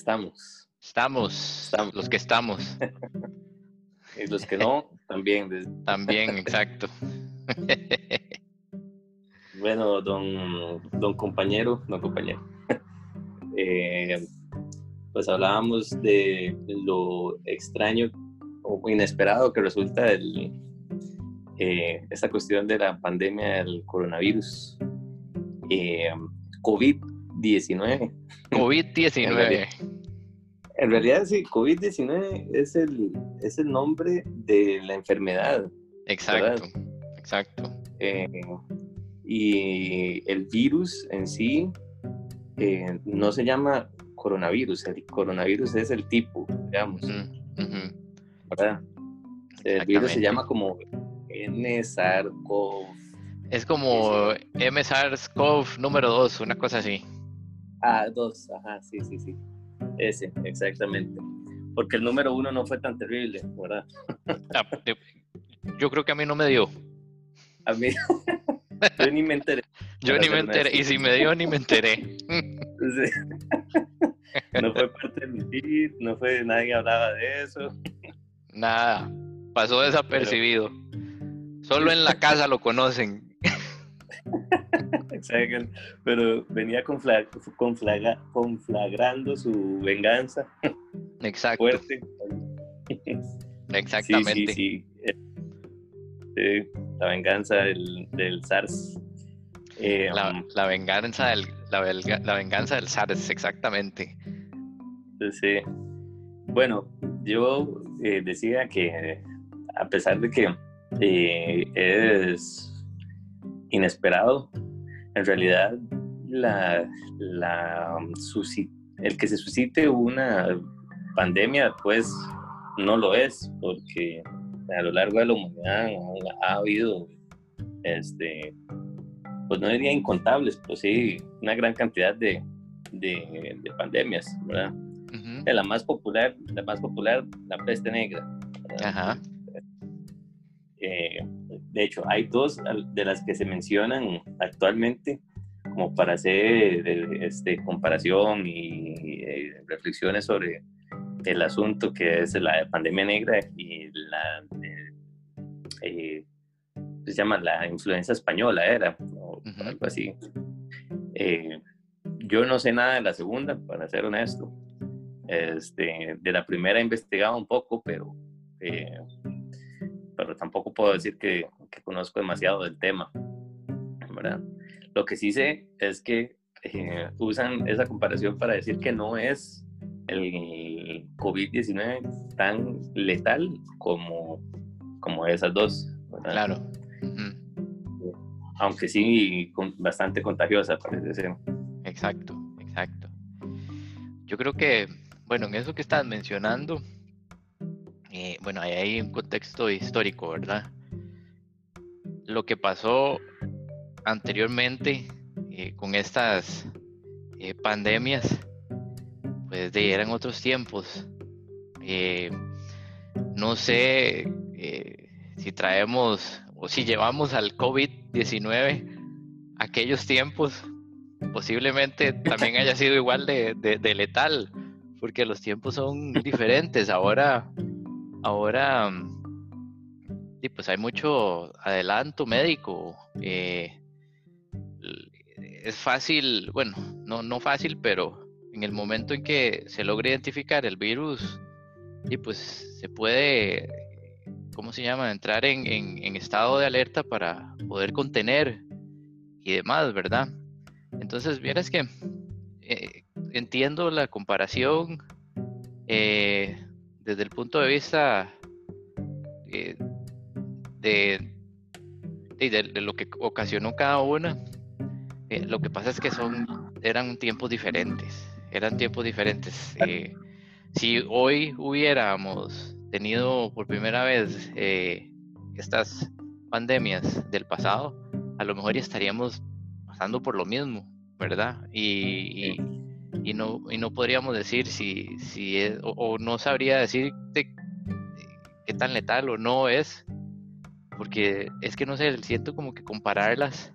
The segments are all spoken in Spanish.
Estamos. Estamos. Estamos. Los que estamos. Y los que no, también. También, exacto. Bueno, don, don compañero, don compañero. Eh, pues hablábamos de lo extraño o inesperado que resulta el, eh, esta cuestión de la pandemia del coronavirus. Eh, COVID-19. COVID-19. En realidad, sí, COVID-19 es el, es el nombre de la enfermedad. Exacto, exacto. Eh, y el virus en sí eh, no se llama coronavirus, el coronavirus es el tipo, digamos. ¿verdad? El virus se llama como N-SARS-CoV. Es como MSARS-CoV número 2, una cosa así. Ah, dos, ajá, sí, sí, sí. Ese, exactamente. Porque el número uno no fue tan terrible, ¿verdad? Ah, Yo creo que a mí no me dio. A mí, yo ni me enteré. Yo ni me enteré. Y si me dio, ni me enteré. No fue parte de mi feed, no fue, nadie hablaba de eso. Nada. Pasó desapercibido. Solo en la casa lo conocen. Pero venía confla- conflaga- conflagrando su venganza Exacto. fuerte. Exactamente. Sí, sí, sí. Sí, la venganza del, del SARS. Eh, La, la venganza del, la, belga- la venganza del SARS, exactamente. Sí. Bueno, yo eh, decía que a pesar de que eh, es inesperado, en realidad la, la, um, el que se suscite una pandemia, pues no lo es, porque a lo largo de la humanidad ha, ha habido, este, pues no diría incontables, pues sí, una gran cantidad de, de, de pandemias, ¿verdad? La más popular, la más popular, la peste negra. ¿verdad? Ajá. De hecho, hay dos de las que se mencionan actualmente como para hacer este, comparación y eh, reflexiones sobre el asunto que es la pandemia negra y la eh, se llama la influenza española era o algo así. Eh, yo no sé nada de la segunda para ser honesto. Este, de la primera he investigado un poco pero eh, pero tampoco puedo decir que conozco demasiado del tema, ¿verdad? Lo que sí sé es que eh, usan esa comparación para decir que no es el COVID-19 tan letal como, como esas dos, ¿verdad? Claro. Aunque sí con- bastante contagiosa, parece ser. Exacto, exacto. Yo creo que, bueno, en eso que estás mencionando, eh, bueno, ahí hay un contexto histórico, ¿verdad? Lo que pasó anteriormente eh, con estas eh, pandemias, pues de, eran otros tiempos. Eh, no sé si traemos o si llevamos al COVID-19 aquellos tiempos, posiblemente también haya sido igual de, de- de letal, porque los tiempos son diferentes. Ahora, ahora, sí, pues hay mucho adelanto médico. eh, es fácil, bueno, no, no fácil, pero en el momento en que se logra identificar el virus, y pues se puede, ¿cómo se llama?, entrar en, en- en estado de alerta para poder contener y demás, ¿verdad? Entonces, vieras que eh, entiendo la comparación eh, desde el punto de vista eh, de, de- lo que ocasionó cada una. Eh, lo que pasa es que son, eran tiempos diferentes, eran tiempos diferentes. Eh, si hoy hubiéramos tenido por primera vez eh, estas pandemias del pasado, a lo mejor ya estaríamos pasando por lo mismo, ¿verdad? Y, y- y no, y no podríamos decir si, si es, o, o no sabría decirte qué tan letal o no es, porque es que no sé, siento como que compararlas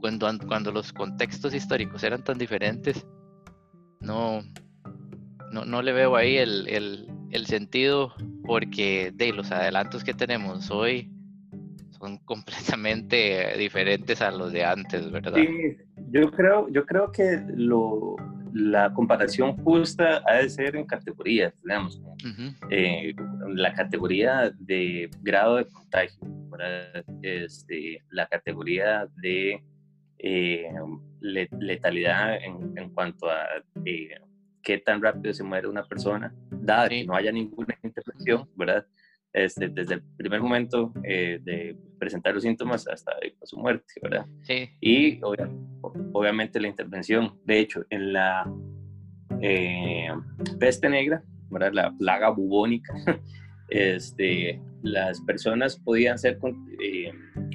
cuando, an- cuando los contextos históricos eran tan diferentes, no, no, no le veo ahí el, el, sentido porque de los adelantos que tenemos hoy son completamente diferentes a los de antes, ¿verdad? Sí, yo creo, yo creo que lo, la comparación justa ha de ser en categorías, digamos. Eh, la categoría de grado de contagio, este, la categoría de eh, letalidad en, en, cuanto a eh, qué tan rápido se muere una persona, dada que no haya ninguna intervención, ¿verdad? Este, desde el primer momento eh, de presentar los síntomas hasta su muerte, ¿verdad? Sí. Y obviamente la intervención. De hecho, en la eh, peste negra, ¿verdad? La plaga bubónica, este, las personas podían ser eh,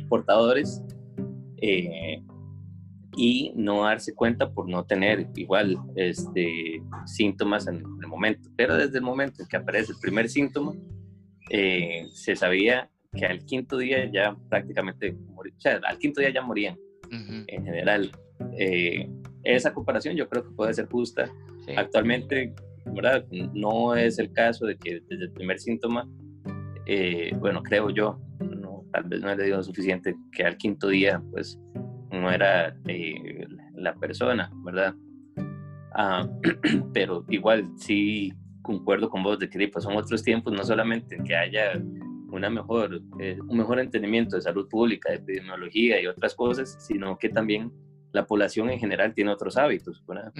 portadores y no darse cuenta por no tener igual este, síntomas en el momento. Pero desde el momento en que aparece el primer síntoma, eh, se sabía que al quinto día ya prácticamente morían, o sea, al quinto día ya morían en general. Eh, esa comparación yo creo que puede ser justa. Actualmente, No es el caso de que desde el primer síntoma, eh, bueno, creo yo, no, tal vez no he leído suficiente, que al quinto día, pues, no era eh, la persona, ¿verdad? Ah, pero igual sí concuerdo con vos de que pues, son otros tiempos, no solamente que haya una mejor, eh, un mejor entendimiento de salud pública, de epidemiología y otras cosas, sino que también la población en general tiene otros hábitos. ¿verdad?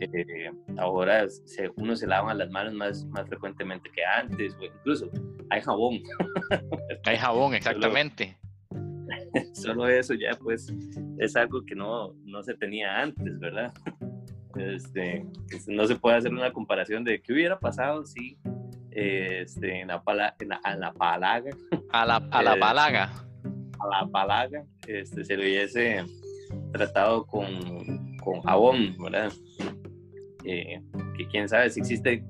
Eh, ahora se, uno se lava las manos más, más frecuentemente que antes, o incluso hay jabón. hay jabón, exactamente. solo eso ya pues es algo que no, no se tenía antes, ¿verdad? Este, no se puede hacer una comparación de qué hubiera pasado si este, en, la pala, en, la, palaga. A la, a la palaga. A la palaga este, se lo hubiese tratado con, con jabón, ¿verdad? Eh, que quién sabe si existe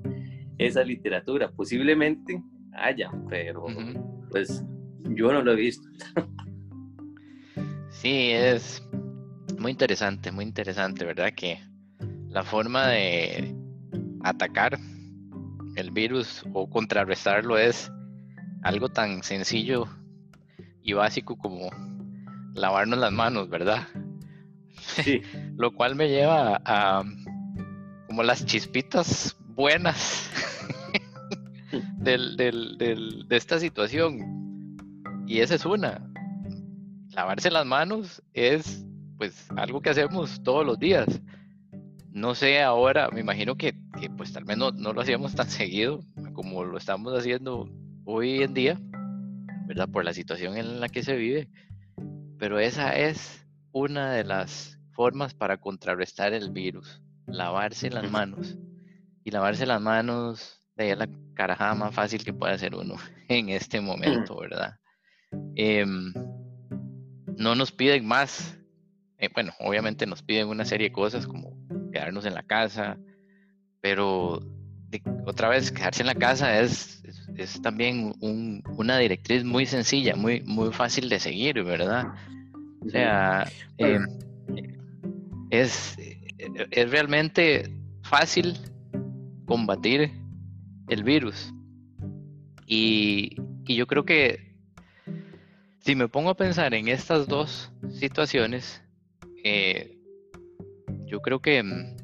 esa literatura, posiblemente haya, pero pues yo no lo he visto. Sí, es muy interesante, muy interesante, ¿verdad? Que la forma de atacar el virus o contrarrestarlo es algo tan sencillo y básico como lavarnos las manos, ¿verdad? Sí. Lo cual me lleva a como las chispitas buenas del, de esta situación. Y esa es una lavarse las manos es pues algo que hacemos todos los días. No sé ahora, me imagino que, pues tal vez no, lo hacíamos tan seguido como lo estamos haciendo hoy en día, ¿verdad? Por la situación en la que se vive. Pero esa es una de las formas para contrarrestar el virus, lavarse las manos. Y lavarse las manos de la carajada más fácil que puede hacer uno en este momento, ¿verdad? Em, no nos piden más. Eh, bueno, obviamente nos piden una serie de cosas como quedarnos en la casa, pero otra vez, quedarse en la casa es, es, también una directriz muy sencilla, muy, muy fácil de seguir, ¿verdad? O sea, eh, es, es realmente fácil combatir el virus. Y, y yo creo que si me pongo a pensar en estas dos situaciones, eh, yo creo que mm,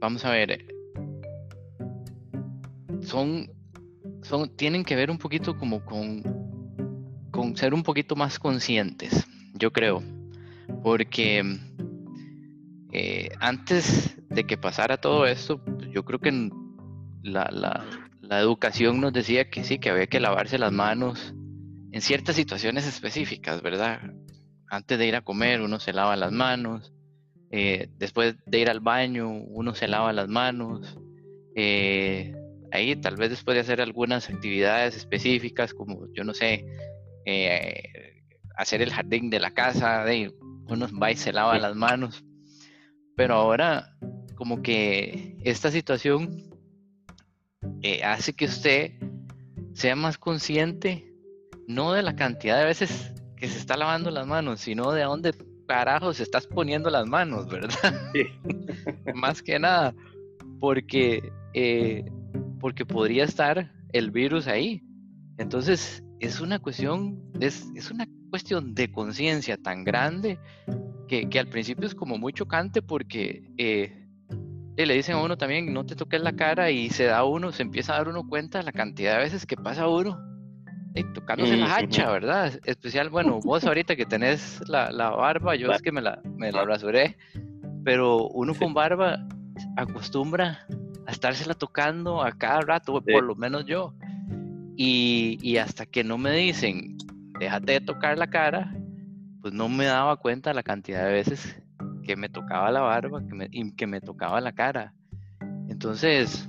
vamos a ver, son, son, tienen que ver un poquito como con, con ser un poquito más conscientes, yo creo, porque eh, antes de que pasara todo esto, yo creo que la, la, la educación nos decía que sí, que había que lavarse las manos en ciertas situaciones específicas, ¿verdad? Antes de ir a comer uno se lava las manos, eh, después de ir al baño uno se lava las manos, eh, ahí tal vez después de hacer algunas actividades específicas como, yo no sé, eh, hacer el jardín de la casa, de, uno va y se lava las manos, pero ahora como que esta situación hace que usted sea más consciente, no de la cantidad de veces que se está lavando las manos, sino de dónde carajo se estás poniendo las manos, ¿verdad? Sí. más que nada, porque, eh, porque podría estar el virus ahí. Entonces, es una cuestión, es, es una cuestión de conciencia tan grande que, que, al principio es como muy chocante porque eh, le dicen a uno también, no te toques la cara y se da uno, se empieza a dar uno cuenta de la cantidad de veces que pasa uno eh, tocándose la hacha, ¿verdad? Especial, bueno, vos ahorita que tenés la, la barba, yo es que me la, me la rasuré, pero uno con barba acostumbra a estársela tocando a cada rato, por lo menos yo. Y, y, hasta que no me dicen, déjate de tocar la cara, pues no me daba cuenta la cantidad de veces que me tocaba la barba que me, y que me tocaba la cara. Entonces,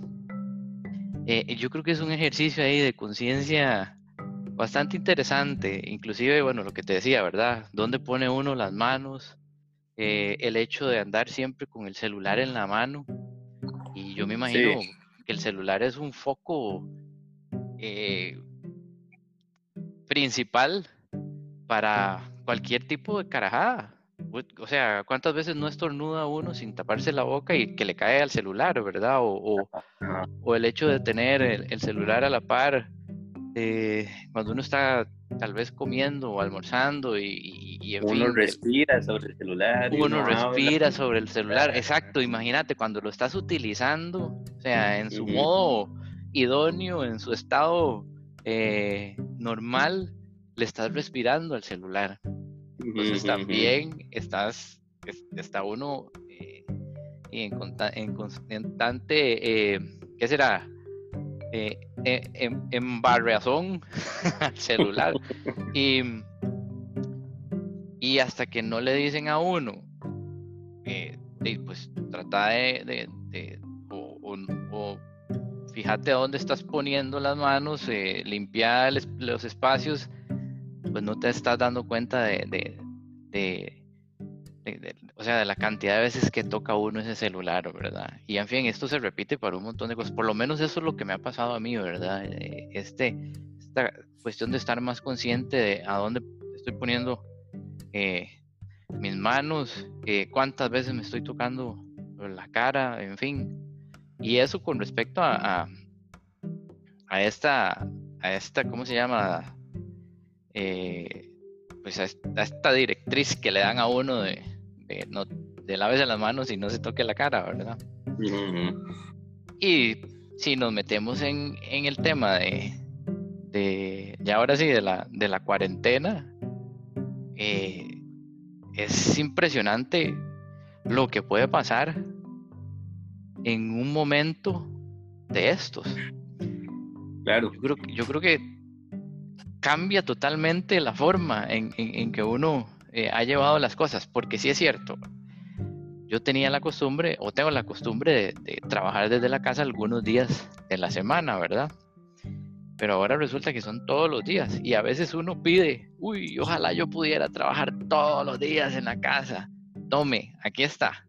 eh, yo creo que es un ejercicio ahí de conciencia bastante interesante, inclusive, bueno, lo que te decía, ¿verdad? ¿Dónde pone uno las manos? Eh, el hecho de andar siempre con el celular en la mano. Y yo me imagino que el celular es un foco eh, principal para cualquier tipo de carajada. O sea, ¿cuántas veces no estornuda uno sin taparse la boca y que le cae al celular, verdad? O, o, el hecho de tener el, celular a la par eh, cuando uno está tal vez comiendo o almorzando y, y, uno respira sobre el celular. Uno, respira sobre el celular, exacto. Imagínate cuando lo estás utilizando, o sea, en su modo idóneo, en su estado eh, normal, le estás respirando al celular. Entonces también estás, está uno eh, en, en, constante, eh, ¿qué será? Eh, en, en barreazón al celular. y, y hasta que no le dicen a uno, pues trata de, fíjate dónde estás poniendo las manos, eh, limpiar los espacios pues no te estás dando cuenta de, o sea, de la cantidad de veces que toca uno ese celular, ¿verdad? Y en fin, esto se repite para un montón de cosas. Por lo menos eso es lo que me ha pasado a mí, ¿verdad? Eh, este, esta cuestión de estar más consciente de a dónde estoy poniendo eh, mis manos, cuántas veces me estoy tocando la cara, en fin. Y eso con respecto a, a, a esta, a esta, ¿cómo se llama? Eh, pues a esta, directriz que le dan a uno de, de, no, de las manos y no se toque la cara, ¿verdad? Y si nos metemos en, el tema de, de, ya ahora sí, de la, de la cuarentena, eh, es impresionante lo que puede pasar en un momento de estos. Claro. Yo creo, yo creo que cambia totalmente la forma en, que uno eh, ha llevado las cosas, porque sí es cierto, yo tenía la costumbre, o tengo la costumbre de, trabajar desde la casa algunos días de la semana, ¿verdad? Pero ahora resulta que son todos los días y a veces uno pide, uy, ojalá yo pudiera trabajar todos los días en la casa. Tome, aquí está.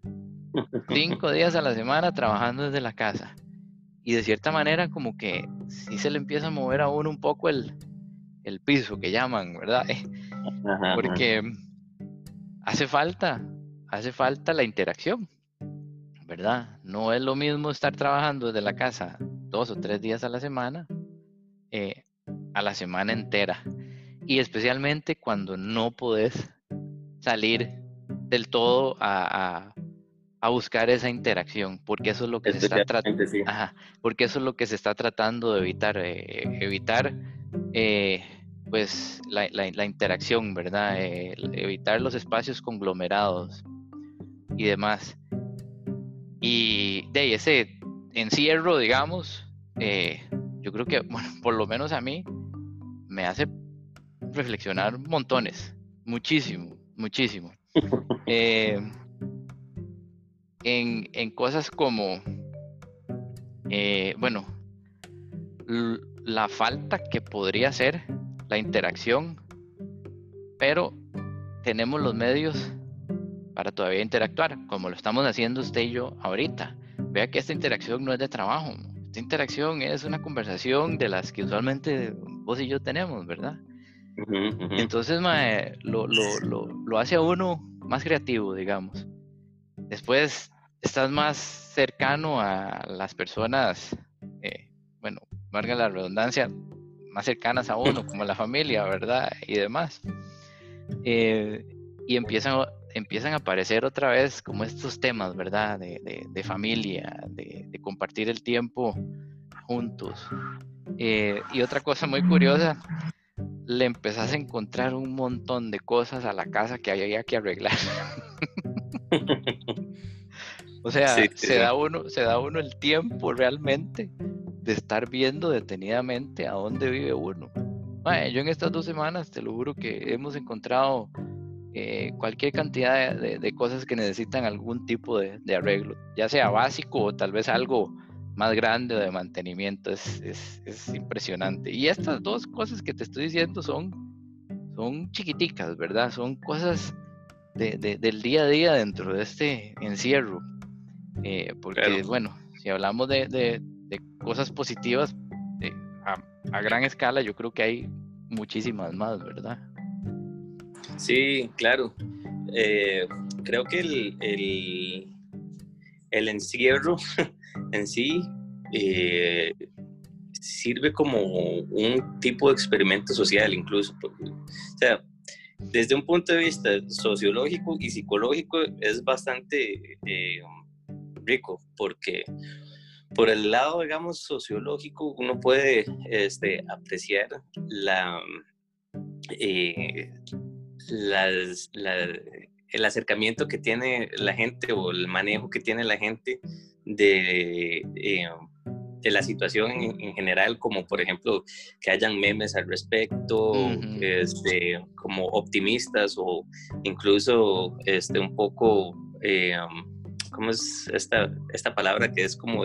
Cinco días a la semana trabajando desde la casa. Y de cierta manera como que sí se le empieza a mover a uno un poco el, el piso que llaman, ¿verdad? Porque hace falta, hace falta la interacción, ¿verdad? No es lo mismo estar trabajando desde la casa dos o tres días a la semana eh, a la semana entera. Y especialmente cuando no podés salir del todo a, buscar esa interacción, porque eso es lo que se está tratando. porque eso es lo que se está tratando de evitar, eh, evitar eh, pues la, la, interacción, ¿verdad? evitar los espacios conglomerados y demás. Y de ese encierro, digamos, eh, yo creo que, bueno, por lo menos a mí, me hace reflexionar montones, muchísimo, muchísimo. En, en, cosas como, eh, bueno, la falta que podría ser la interacción, pero tenemos los medios para todavía interactuar, como lo estamos haciendo usted y yo ahorita. Vea que esta interacción no es de trabajo, esta interacción es una conversación de las que usualmente vos y yo tenemos, ¿verdad? Entonces, lo, lo, lo, lo, hace a uno más creativo, digamos. Después estás más cercano a las personas, eh, bueno, valga la redundancia, más cercanas a uno, como la familia, ¿verdad? Y demás. Eh, y empiezan, empiezan a aparecer otra vez como estos temas, ¿verdad? De, familia, de, compartir el tiempo juntos. Eh, y otra cosa muy curiosa, le empezás a encontrar un montón de cosas a la casa que había que arreglar. o sea, se, Da uno, se da uno el tiempo realmente de estar viendo detenidamente a dónde vive uno. yo en estas dos semanas, te lo juro que hemos encontrado eh, cualquier cantidad de, cosas que necesitan algún tipo de, arreglo, ya sea básico o tal vez algo más grande de mantenimiento. Es, es, impresionante. Y estas dos cosas que te estoy diciendo son, son chiquiticas, ¿verdad? Son cosas del día a día dentro de este encierro. Eh, porque, bueno, si hablamos de, cosas positivas eh, a, gran escala, yo creo que hay muchísimas más, ¿verdad? Sí, claro. Eh, creo que el, el, encierro en sí eh, sirve como un tipo de experimento social incluso. o sea, desde un punto de vista sociológico y psicológico es bastante eh, rico porque por el lado, digamos, sociológico uno puede este, apreciar la, eh, el acercamiento que tiene la gente o el manejo que tiene la gente de, eh, de la situación en, general, como por ejemplo que hayan memes al respecto, este, como optimistas o incluso este, un poco, eh, ¿cómo es esta, esta palabra que es como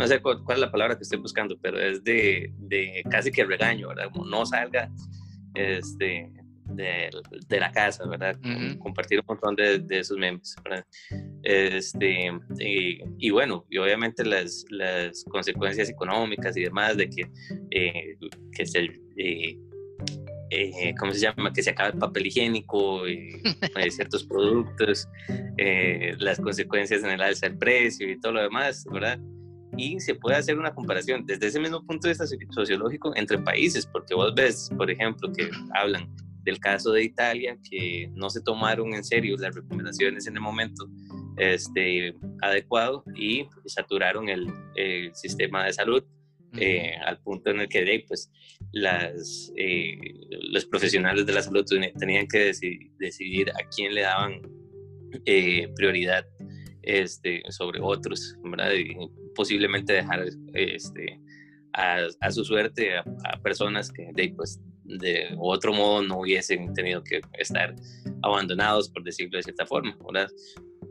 no sé cuál, es la palabra que estoy buscando, pero es de, de casi que regaño, ¿verdad? Como no salga, este, de, de, la casa, ¿verdad? Compartir un montón de, de esos memes, ¿verdad? Este, y, bueno, y obviamente las, las, consecuencias económicas y demás de que, eh, que se, eh, eh, ¿cómo se llama? Que se acaba el papel higiénico y ciertos productos, las consecuencias en el alza del precio y todo lo demás, ¿verdad? y se puede hacer una comparación desde ese mismo punto de vista sociológico entre países, porque vos ves, por ejemplo, que hablan del caso de Italia, que no se tomaron en serio las recomendaciones en el momento este, adecuado y saturaron el, sistema de salud eh, al punto en el que pues, las, eh, los profesionales de la salud tenían que decidir, decidir a quién le daban eh, prioridad este, sobre otros, ¿verdad? Y posiblemente dejar este, a, su suerte a, personas que de, pues, de otro modo no hubiesen tenido que estar abandonados, por decirlo de cierta forma, ¿verdad?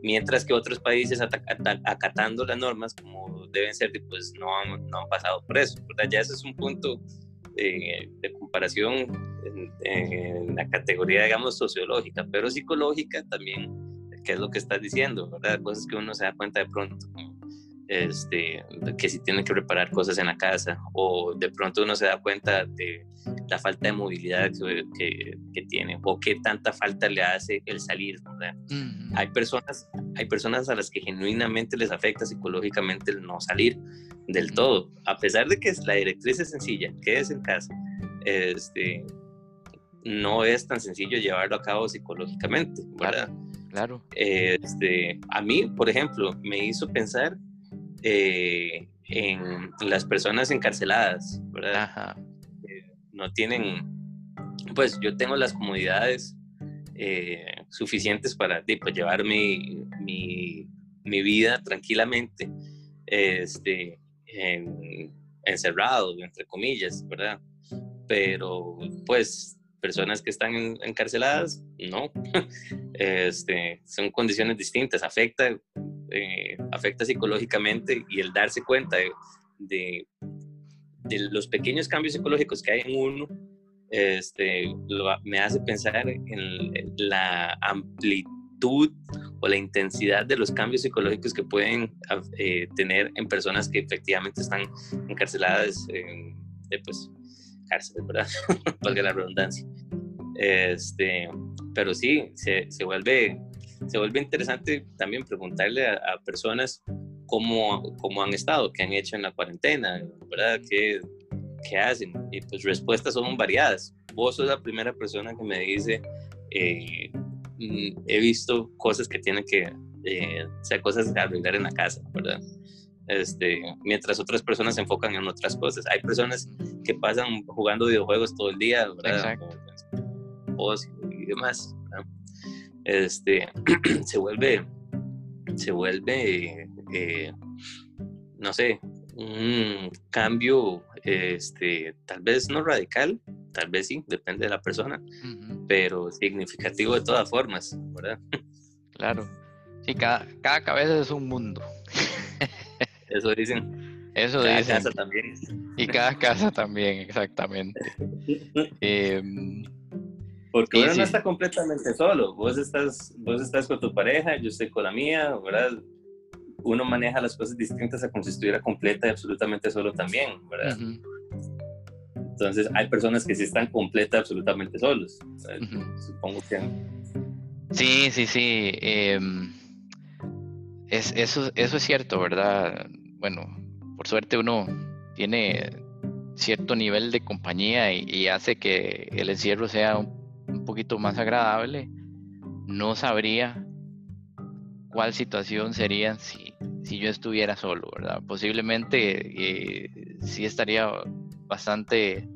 Mientras que otros países acatando las normas como deben ser, pues no han, pasado por eso, ¿verdad? Ya ese es un punto de, comparación en, la categoría, digamos, sociológica, pero psicológica también, ¿qué es lo que estás diciendo, ¿verdad? Cosas que uno se da cuenta de pronto, este, que si tienen que preparar cosas en la casa o de pronto uno se da cuenta de la falta de movilidad que, que, tiene o qué tanta falta le hace el salir. Hay, personas, hay personas a las que genuinamente les afecta psicológicamente el no salir del todo, a pesar de que la directriz es sencilla, que es en casa. Este, no es tan sencillo llevarlo a cabo psicológicamente, ¿verdad? Claro. Este, a mí, por ejemplo, me hizo pensar eh, en las personas encarceladas, ¿verdad? Eh, no tienen, pues yo tengo las comodidades eh, suficientes para pues, llevar mi, mi, vida tranquilamente, este, encerrado, entre comillas, ¿verdad? Pero pues personas que están encarceladas, no. Este, son condiciones distintas, afecta eh, afecta psicológicamente y el darse cuenta de, los pequeños cambios psicológicos que hay en uno, este, me hace pensar en la amplitud o la intensidad de los cambios psicológicos que pueden eh, tener en personas que efectivamente están encarceladas en pues, cárceles, ¿verdad? Valga la redundancia. Este, pero sí, se vuelve se vuelve interesante también preguntarle a, personas cómo, cómo, han estado, qué han hecho en la cuarentena, ¿verdad? ¿Qué, ¿Qué, hacen? Y pues respuestas son variadas. Vos sos la primera persona que me dice, eh, mm, he visto cosas que tienen que, eh, o sea, cosas que arreglar en la casa, ¿verdad? Este, mientras otras personas se enfocan en otras cosas. Hay personas que pasan jugando videojuegos todo el día, ¿verdad? Exacto. y demás. Este, se vuelve, se vuelve, eh, no sé, un cambio, este, tal vez no radical, tal vez sí, depende de la persona, pero significativo de todas formas, ¿verdad? Claro. Sí, cada, cada cabeza es un mundo. Eso dicen. Eso cada dicen. casa también. Y cada casa también, exactamente. Em, Porque uno no está completamente solo. Vos estás, vos estás con tu pareja, yo estoy con la mía, ¿verdad? Uno maneja las cosas distintas a como si estuviera completa y absolutamente solo también, ¿verdad? Entonces, hay personas que sí están completa absolutamente solos. Supongo que. Sí, sí, sí. Em, es, eso, eso es cierto, ¿verdad? bueno, por suerte uno tiene cierto nivel de compañía y, hace que el encierro sea un, poquito más agradable, no sabría cuál situación sería si, si yo estuviera solo, ¿verdad? Posiblemente eh, sí estaría bastante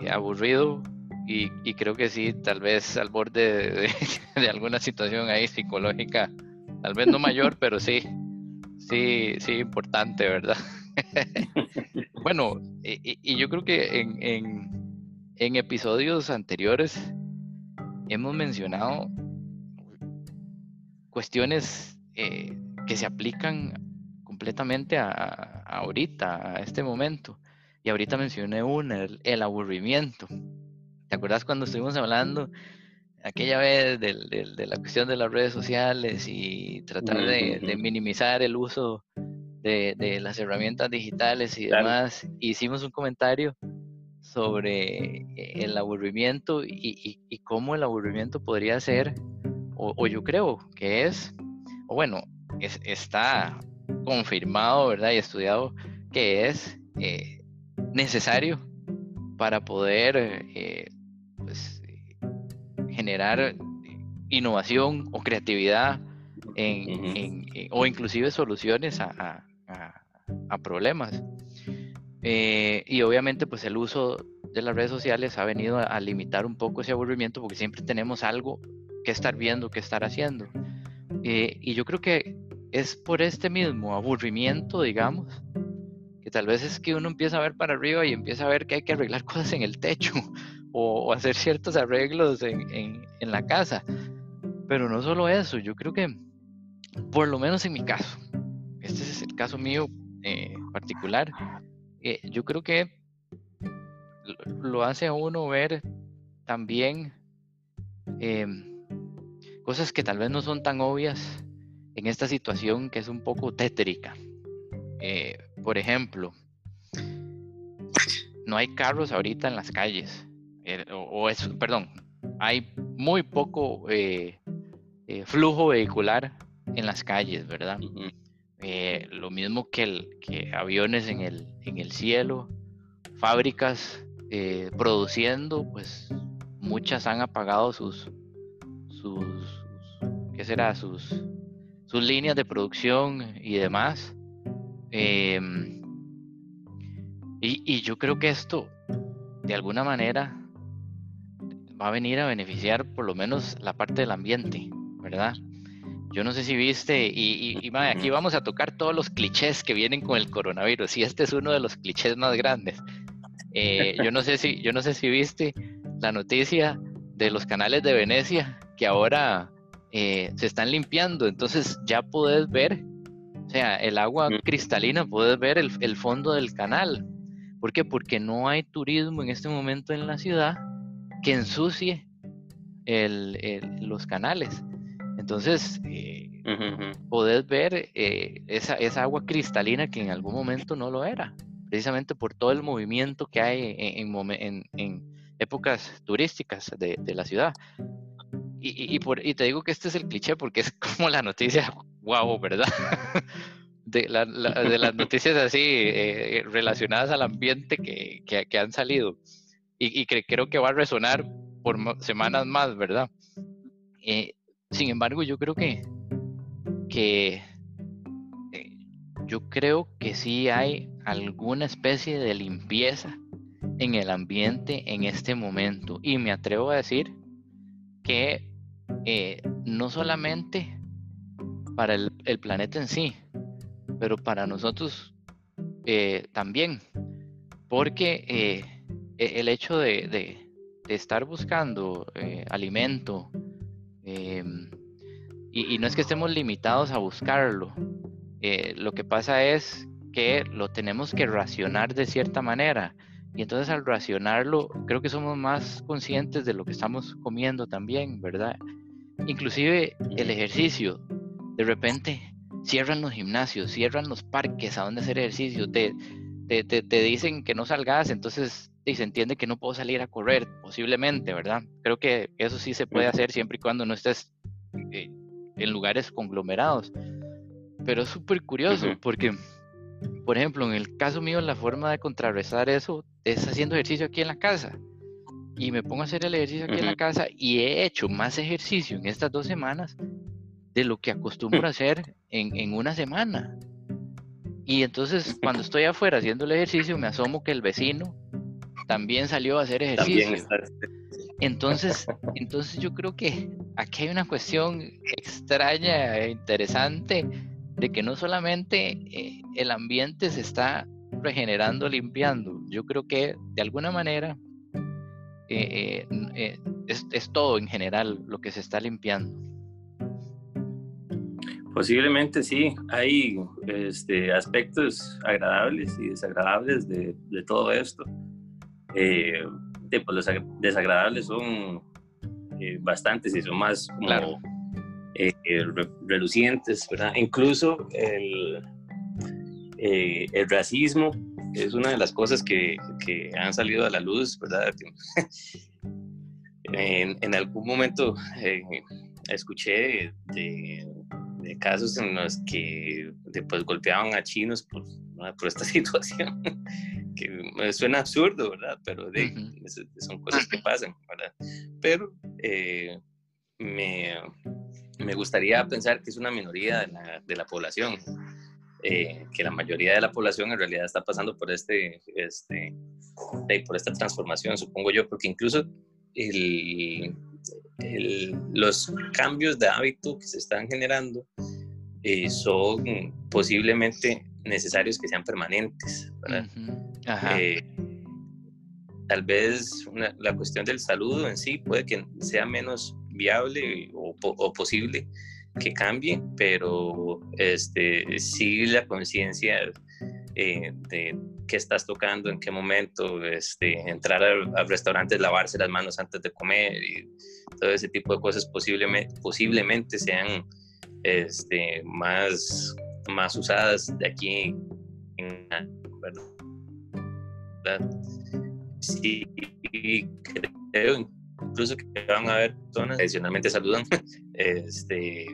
eh, aburrido y, creo que sí, tal vez al borde de alguna situación ahí psicológica, tal vez no mayor, pero sí, Sí, sí, importante, ¿verdad? bueno, y, yo creo que en, episodios anteriores hemos mencionado cuestiones eh, que se aplican completamente a, ahorita, a este momento. Y ahorita mencioné una, el aburrimiento. ¿Te acuerdas cuando estuvimos hablando aquella vez de, la cuestión de las redes sociales y tratar de, minimizar el uso de, las herramientas digitales y demás, hicimos un comentario sobre eh, el aburrimiento y, cómo el aburrimiento podría ser, o, yo creo que es, o bueno, está confirmado, ¿verdad? Y estudiado que es eh, necesario para poder eh, pues, generar innovación o creatividad en, o inclusive soluciones a, problemas. Eh, y obviamente pues el uso de las redes sociales ha venido a, limitar un poco ese aburrimiento porque siempre tenemos algo que estar viendo, que estar haciendo. Eh, y yo creo que es por este mismo aburrimiento, digamos, que tal vez es que uno empieza a ver para arriba y empieza a ver que hay que arreglar cosas en el techo o, hacer ciertos arreglos en, la casa. Pero no solo eso, yo creo que, por lo menos en mi caso, este es el caso mío eh, particular, eh, yo creo que lo hace a uno ver también em, cosas que tal vez no son tan obvias en esta situación que es un poco tétrica. Eh, por ejemplo, no hay carros ahorita en las calles. Eh, o, es, perdón, hay muy poco flujo vehicular en las calles, ¿verdad? Lo mismo que, el, que aviones en el, en el cielo, fábricas produciendo, pues muchas han apagado sus, sus, ¿qué será? Sus, sus líneas de producción y demás. Em, y, yo creo que esto, de alguna manera, va a venir a beneficiar por lo menos la parte del ambiente, ¿verdad? Yo no sé si viste, y, y, aquí vamos a tocar todos los clichés que vienen con el coronavirus, y este es uno de los clichés más grandes. Eh, yo, no sé si, yo no sé si viste la noticia de los canales de Venecia que ahora eh, se están limpiando, entonces ya puedes ver, o sea, el agua cristalina, puedes ver el, el fondo del canal. ¿Por qué? Porque no hay turismo en este momento en la ciudad que ensucie los canales. Entonces, eh, podés ver eh, esa, agua cristalina que en algún momento no lo era, precisamente por todo el movimiento que hay en, épocas turísticas de, la ciudad. y, por, y te digo que este es el cliché porque es como la noticia, wow, ¿verdad? De, de las noticias así eh, relacionadas al ambiente que, que, han salido y, y, que creo que va a resonar por semanas más, ¿verdad? Eh, sin embargo, yo creo que, que eh, yo creo que sí hay alguna especie de limpieza en el ambiente en este momento. Y me atrevo a decir que eh, no solamente para el, planeta en sí, pero para nosotros eh, también. Porque e, el hecho de, estar buscando alimento, em, y, no es que estemos limitados a buscarlo, eh, lo que pasa es que lo tenemos que racionar de cierta manera. Y entonces al racionarlo, creo que somos más conscientes de lo que estamos comiendo también, ¿verdad? Inclusive el ejercicio. De repente cierran los gimnasios, cierran los parques a donde hacer ejercicio, te, te, te, dicen que no salgas, entonces se entiende que no puedo salir a correr, posiblemente, ¿verdad? Creo que eso sí se puede hacer siempre y cuando no estés eh, en lugares conglomerados. Pero es súper curioso porque, por ejemplo, en el caso mío, la forma de contrarrestar eso es haciendo ejercicio aquí en la casa. Y me pongo a hacer el ejercicio aquí en la casa y he hecho más ejercicio en estas dos semanas de lo que acostumbro a hacer en, en una semana. Y entonces cuando estoy afuera haciendo el ejercicio me asomo que el vecino también salió a hacer ejercicio. Entonces, entonces yo creo que aquí hay una cuestión extraña e interesante de que no solamente eh, el ambiente se está regenerando, limpiando, yo creo que de alguna manera eh, eh, es, todo en general lo que se está limpiando. Posiblemente sí, hay este, aspectos agradables y desagradables de, de todo esto. Pues los desagradables son eh, bastantes y son más como eh, relucientes, ¿verdad? Incluso el, eh, el racismo es una de las cosas que, que han salido a la luz, ¿verdad? en, en, algún momento escuché de, de, casos en los que después golpeaban a chinos por, por esta situación suena absurdo, ¿verdad? Pero de, son cosas que pasan, ¿verdad? Pero eh, me, me, gustaría pensar que es una minoría de la, de la población, eh, que la mayoría de la población en realidad está pasando por, este, este, por esta transformación, supongo yo, porque incluso el, el, los cambios de hábito que se están generando eh, son posiblemente necesarios que sean permanentes. ¿verdad? Eh, tal vez la cuestión del saludo en sí puede que sea menos viable o, posible que cambie, pero este, sí la conciencia eh, de qué estás tocando, en qué momento, este, entrar al, restaurante, lavarse las manos antes de comer y todo ese tipo de cosas posiblemente, posiblemente sean este, más, más usadas de aquí en, Sí, creo incluso que van a haber personas que adicionalmente saludan este,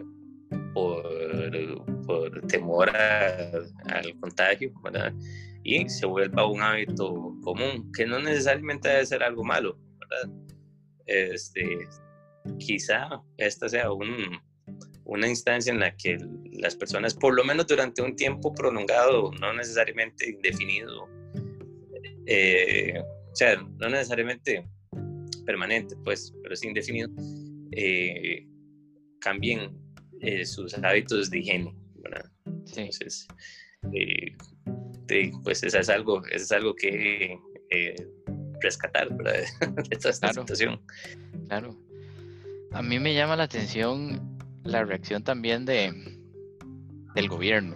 por, temor al contagio, ¿verdad? Y se vuelva un hábito común, que no necesariamente debe ser algo malo, ¿verdad? Este, quizá esta sea un, una instancia en la que las personas, por lo menos durante un tiempo prolongado, no necesariamente indefinido, eh, o sea, no necesariamente permanente, pues, pero es indefinido, eh, cambien eh, sus hábitos de higiene, ¿verdad? Entonces, pues eso es algo, eso es algo que rescatar, ¿verdad? De esta, situación. Claro. A mí me llama la atención la reacción también de, del gobierno.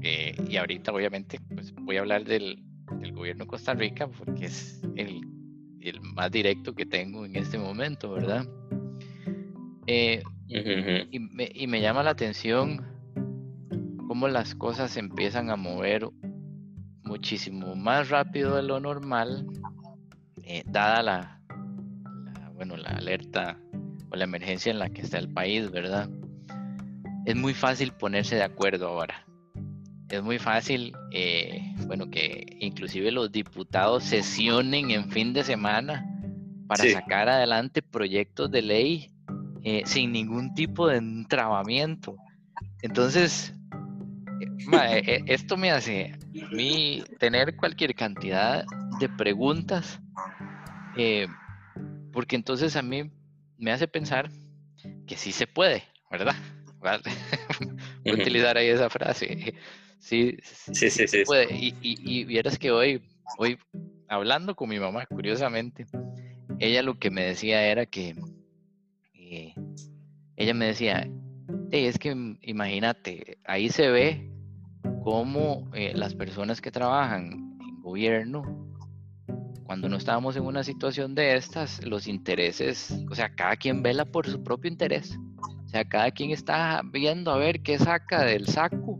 y ahorita obviamente pues, voy a hablar del, del gobierno de Costa Rica, porque es el, el, más directo que tengo en este momento, ¿verdad? Eh, y, me, y, me, llama la atención cómo las cosas se empiezan a mover muchísimo más rápido de lo normal, eh, dada la, bueno, la alerta o la emergencia en la que está el país, ¿verdad? Es muy fácil ponerse de acuerdo ahora. Es muy fácil, eh, bueno, que inclusive los diputados sesionen en fin de semana para sacar adelante proyectos de ley eh, sin ningún tipo de entrabamiento. Entonces, eh, esto me hace a mí tener cualquier cantidad de preguntas, porque entonces a mí me hace pensar que sí se puede, ¿verdad? Voy a utilizar ahí esa frase. Sí, sí, sí, sí, puede. Y, y, vieras que hoy, hoy, hablando con mi mamá, curiosamente, ella lo que me decía era que eh, ella me decía, es que imagínate, ahí se ve cómo eh, las personas que trabajan en gobierno cuando no estábamos en una situación de estas, los intereses, o sea, cada quien vela por su propio interés. O sea, cada quien está viendo a ver qué saca del saco,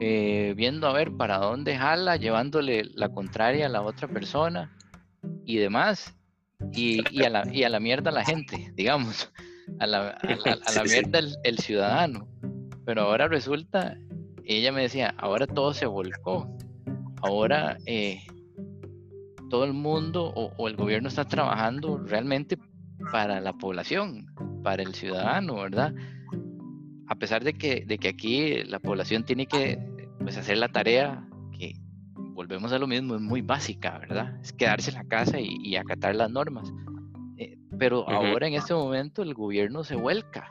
eh, viendo a ver para dónde jala, llevándole la contraria a la otra persona y demás. Y, a, la, y a la mierda la gente, digamos, a la, a la, mierda el, ciudadano. Pero ahora resulta, ella me decía, ahora todo se volcó. Ahora eh, todo el mundo o, el gobierno está trabajando realmente para la población, para el ciudadano, ¿verdad? A pesar de que, de que aquí la población tiene que pues, hacer la tarea que volvemos a lo mismo, es muy básica, ¿verdad? Es quedarse en la casa y, acatar las normas. Eh, pero ahora en este momento el gobierno se vuelca,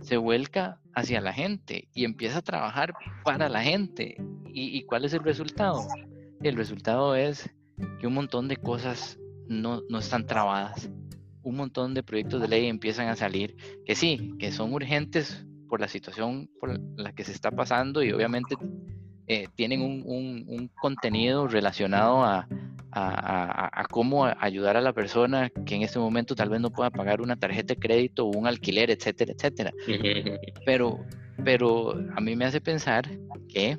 se vuelca hacia la gente y empieza a trabajar para la gente. y cuál es el resultado? El resultado es que un montón de cosas no, no están trabadas. Un montón de proyectos de ley empiezan a salir que sí, que son urgentes por la situación por la que se está pasando y obviamente eh, tienen un, un, contenido relacionado a, a, a, cómo ayudar a la persona que en este momento tal vez no pueda pagar una tarjeta de crédito o un alquiler, etcétera, etcétera. Pero, pero a mí me hace pensar que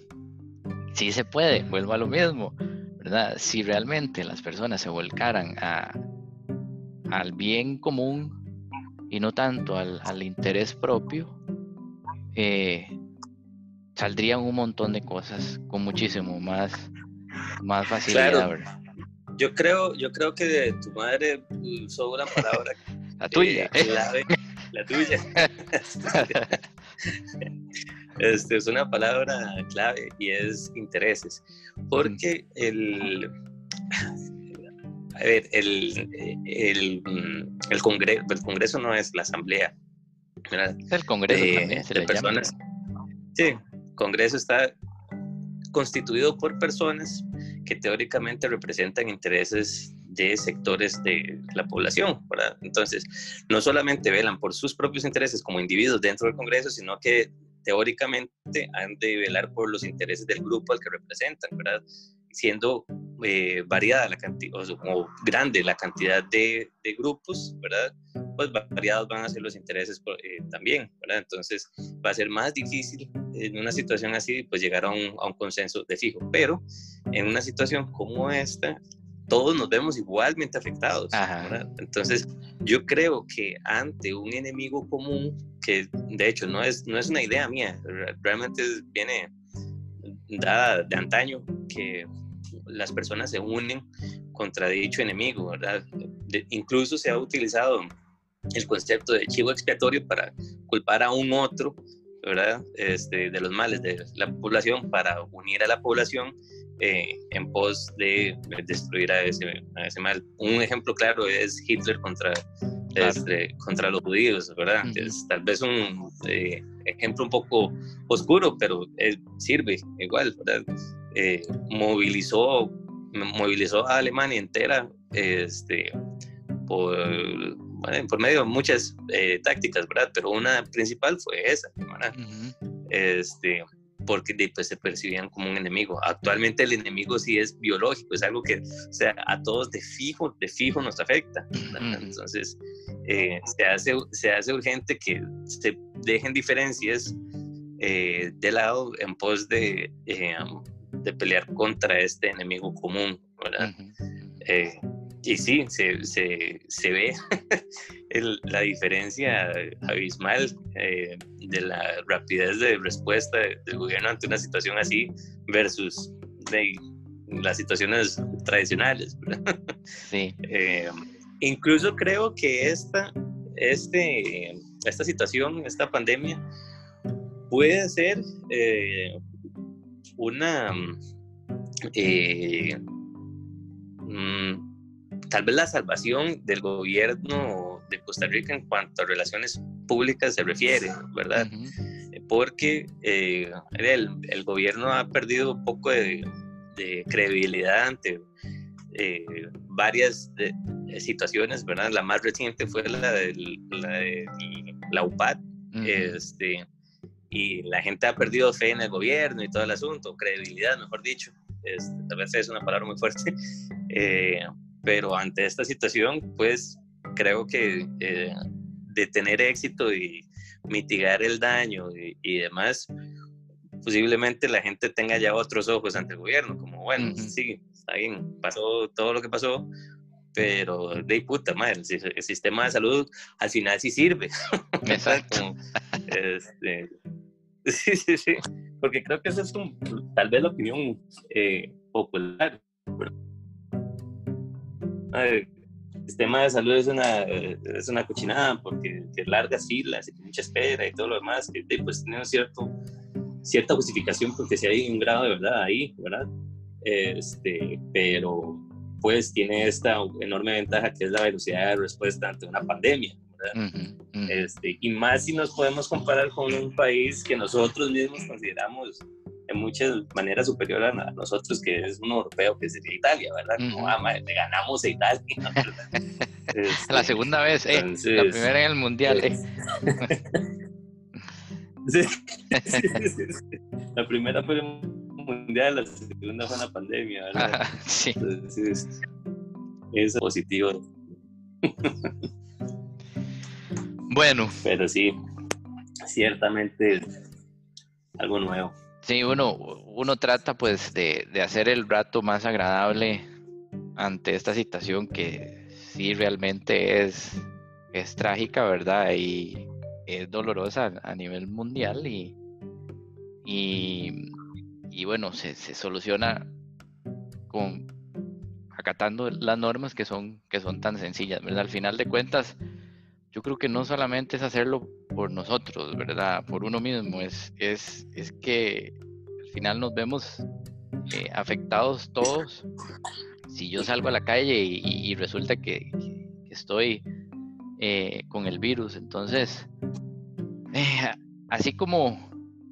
sí se puede, vuelvo a lo mismo. Si realmente las personas se volcaran al bien común y no tanto al, interés propio, eh, saldrían un montón de cosas con muchísimo más, más facilidad, Yo creo, yo creo que de tu madre usó una palabra la tuya, clave, la tuya. Este, es una palabra clave y es intereses. Porque el, a ver, el, el, el, congreso, el Congreso no es la Asamblea. El Congreso de, también, se personas. Sí, Congreso está constituido por personas que teóricamente representan intereses de sectores de la población, ¿verdad? Entonces, no solamente velan por sus propios intereses como individuos dentro del Congreso, sino que teóricamente han de velar por los intereses del grupo al que representan, ¿verdad? Siendo eh, variada la cantidad, o, grande la cantidad de, de, grupos, ¿verdad? Pues variados van a ser los intereses eh, también, ¿verdad? Entonces va a ser más difícil en una situación así, pues llegar a un, a un consenso de fijo, pero en una situación como esta, todos nos vemos igualmente afectados. Entonces, yo creo que ante un enemigo común, que de hecho no es, no es una idea mía, realmente viene dada de antaño, que las personas se unen contra dicho enemigo, ¿verdad? incluso se ha utilizado el concepto de chivo expiatorio para culpar a un otro, ¿verdad? Este, de los males de la población para unir a la población eh, en pos de destruir a ese, ese, mal. Un ejemplo claro es Hitler contra, este, contra los judíos, ¿verdad? Es tal vez un eh, ejemplo un poco oscuro, pero sirve igual, ¿verdad? Eh, movilizó, movilizó a Alemania entera este, por, por medio de muchas tácticas, ¿verdad? Pero una principal fue esa, ¿verdad? este, porque pues, se percibían como un enemigo. Actualmente el enemigo sí es biológico, es algo que o sea, a todos de fijo, de fijo nos afecta. Entonces, eh, se, hace, se hace urgente que se dejen diferencias eh, de lado en pos de, eh, de pelear contra este enemigo común, ¿verdad? y sí, se, se, se ve la diferencia abismal eh, de la rapidez de respuesta del gobierno ante una situación así versus las situaciones tradicionales. Sí. Eh, incluso creo que esta, este, esta situación, esta pandemia, puede ser eh, una mm, tal vez la salvación del gobierno de Costa Rica en cuanto a relaciones públicas se refiere, ¿verdad? Porque eh, el, el, gobierno ha perdido un poco de, credibilidad ante eh, varias situaciones, ¿verdad? La más reciente fue la de la, UPAD, este, y la gente ha perdido fe en el gobierno y todo el asunto, credibilidad, mejor dicho. Este, tal vez es una palabra muy fuerte, eh, pero ante esta situación, pues creo que eh, de tener éxito y mitigar el daño y, demás, posiblemente la gente tenga ya otros ojos ante el gobierno, como bueno, sí, está bien, pasó todo lo que pasó, pero de puta madre, el, sistema de salud al final sí sirve. Exacto. Este, sí, sí, sí, porque creo que esa es tal vez la opinión eh, popular el sistema de salud es una, es una cochinada porque que largas filas y mucha espera y todo lo demás, que pues tiene cierto, cierta justificación porque si hay un grado de verdad ahí, ¿verdad? Este, pero pues tiene esta enorme ventaja que es la velocidad de respuesta ante una pandemia. ¿Verdad? Este, y más si nos podemos comparar con un país que nosotros mismos consideramos en muchas maneras superior a nosotros, que es un europeo, que sería Italia, ¿verdad? Como, ah, le ganamos a Italia. la este, segunda vez, eh, la primera en el Mundial. Eh. Sí, la primera fue el Mundial, la segunda fue la pandemia, ¿verdad? sí. Entonces, es positivo. Bueno. Pero sí, ciertamente algo nuevo. Sí, uno, uno trata pues de, hacer el rato más agradable ante esta situación que sí realmente es, es trágica, ¿verdad? Y es dolorosa a nivel mundial y, y, bueno, se, se, soluciona con acatando las normas que son, que son tan sencillas, ¿verdad? Al final de cuentas, yo creo que no solamente es hacerlo por nosotros, ¿verdad? Por uno mismo, es, es, es que al final nos vemos eh, afectados todos. Si yo salgo a la calle y, resulta que, estoy eh, con el virus, entonces, eh, así como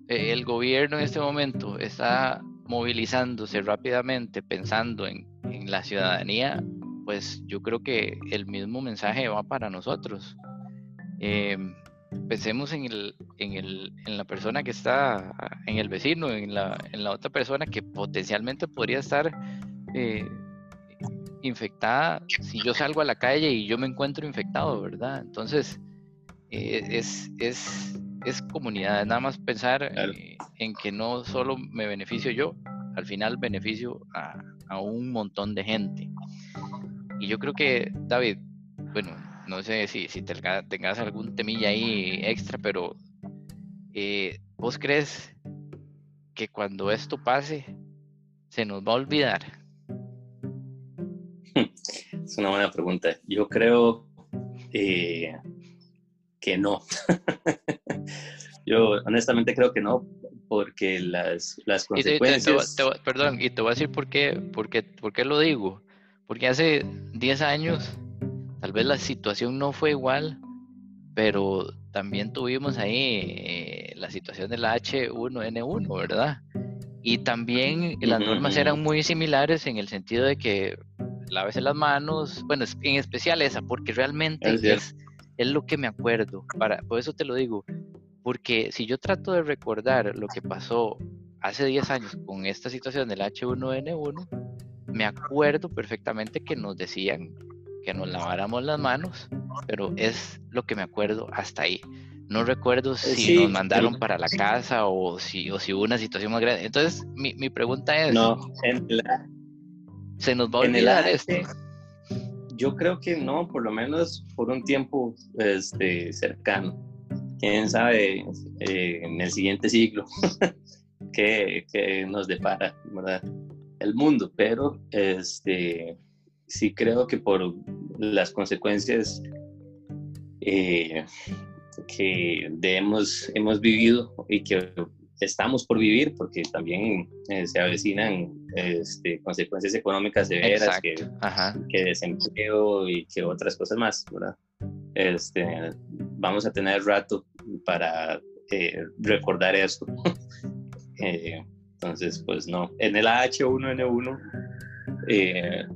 el gobierno en este momento está movilizándose rápidamente pensando en, en la ciudadanía, pues yo creo que el mismo mensaje va para nosotros. Eh, pensemos en, el, en, el, en la persona que está, en el vecino, en la, en la otra persona que potencialmente podría estar eh, infectada si yo salgo a la calle y yo me encuentro infectado, ¿verdad? Entonces, eh, es, es, es comunidad, nada más pensar eh, en que no solo me beneficio yo, al final beneficio a, a un montón de gente. Y yo creo que, David, bueno, no sé si, si tengas algún temilla ahí extra, pero eh, ¿vos crees que cuando esto pase se nos va a olvidar? Es una buena pregunta. Yo creo eh, que no. Yo honestamente creo que no, porque las, las consecuencias... perdón, y te voy a decir por qué, por qué, por qué lo digo. Porque hace 10 años Tal vez la situación no fue igual, pero también tuvimos ahí eh, la situación del H1N1, ¿verdad? Y también las normas eran muy similares en el sentido de que lávese las manos, bueno, en especial esa, porque realmente es, es, lo que me acuerdo. Para, por eso te lo digo, porque si yo trato de recordar lo que pasó hace 10 años con esta situación del H1N1, me acuerdo perfectamente que nos decían que nos laváramos las manos, pero es lo que me acuerdo hasta ahí. No recuerdo eh, si nos mandaron para la casa o si, o si hubo una situación más grande. Entonces, mi, mi pregunta es... No, en ¿Se nos va a olvidar esto? yo creo que no, por lo menos por un tiempo este, cercano. Quién sabe eh, en el siguiente siglo qué, nos depara ¿verdad? el mundo, pero este, sí creo que por las consecuencias eh, que hemos, hemos vivido y que estamos por vivir, porque también eh, se avecinan este, consecuencias económicas severas, que, que, desempleo y que otras cosas más, ¿verdad? Este, vamos a tener rato para eh, recordar esto. Eh, entonces, pues no, en el H1N1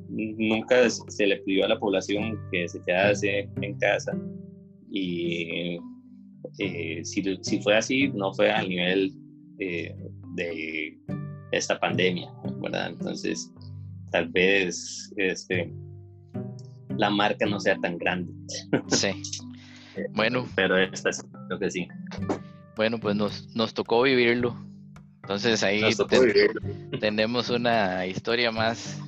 nunca se le pidió a la población que se quedase en casa y si, si, fue así, no fue a nivel eh, de esta pandemia, ¿verdad? Entonces, tal vez este, la marca no sea tan grande. Sí. Bueno. Pero esta creo que sí. Bueno, pues nos, nos tocó vivirlo. Entonces ahí tenemos una historia más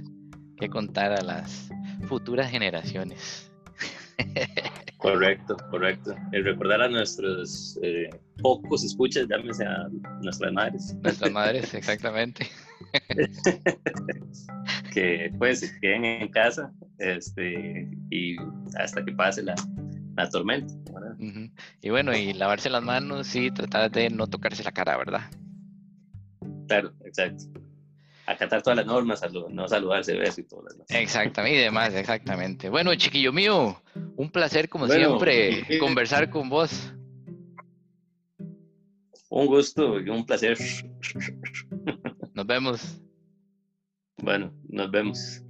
que contar a las futuras generaciones. Correcto, correcto. El recordar a nuestros eh, pocos escuchas, llámese a nuestras madres. Nuestras madres, exactamente. que pues se queden en casa este, y hasta que pase la, la tormenta. Y bueno, y lavarse las manos y tratar de no tocarse la cara, ¿verdad? Claro, exacto acatar todas las normas, no saludarse, beso y lo demás. Exactamente, y demás, exactamente. Bueno, chiquillo mío, un placer como siempre conversar con vos. Un gusto y un placer. Nos vemos. Bueno, nos vemos.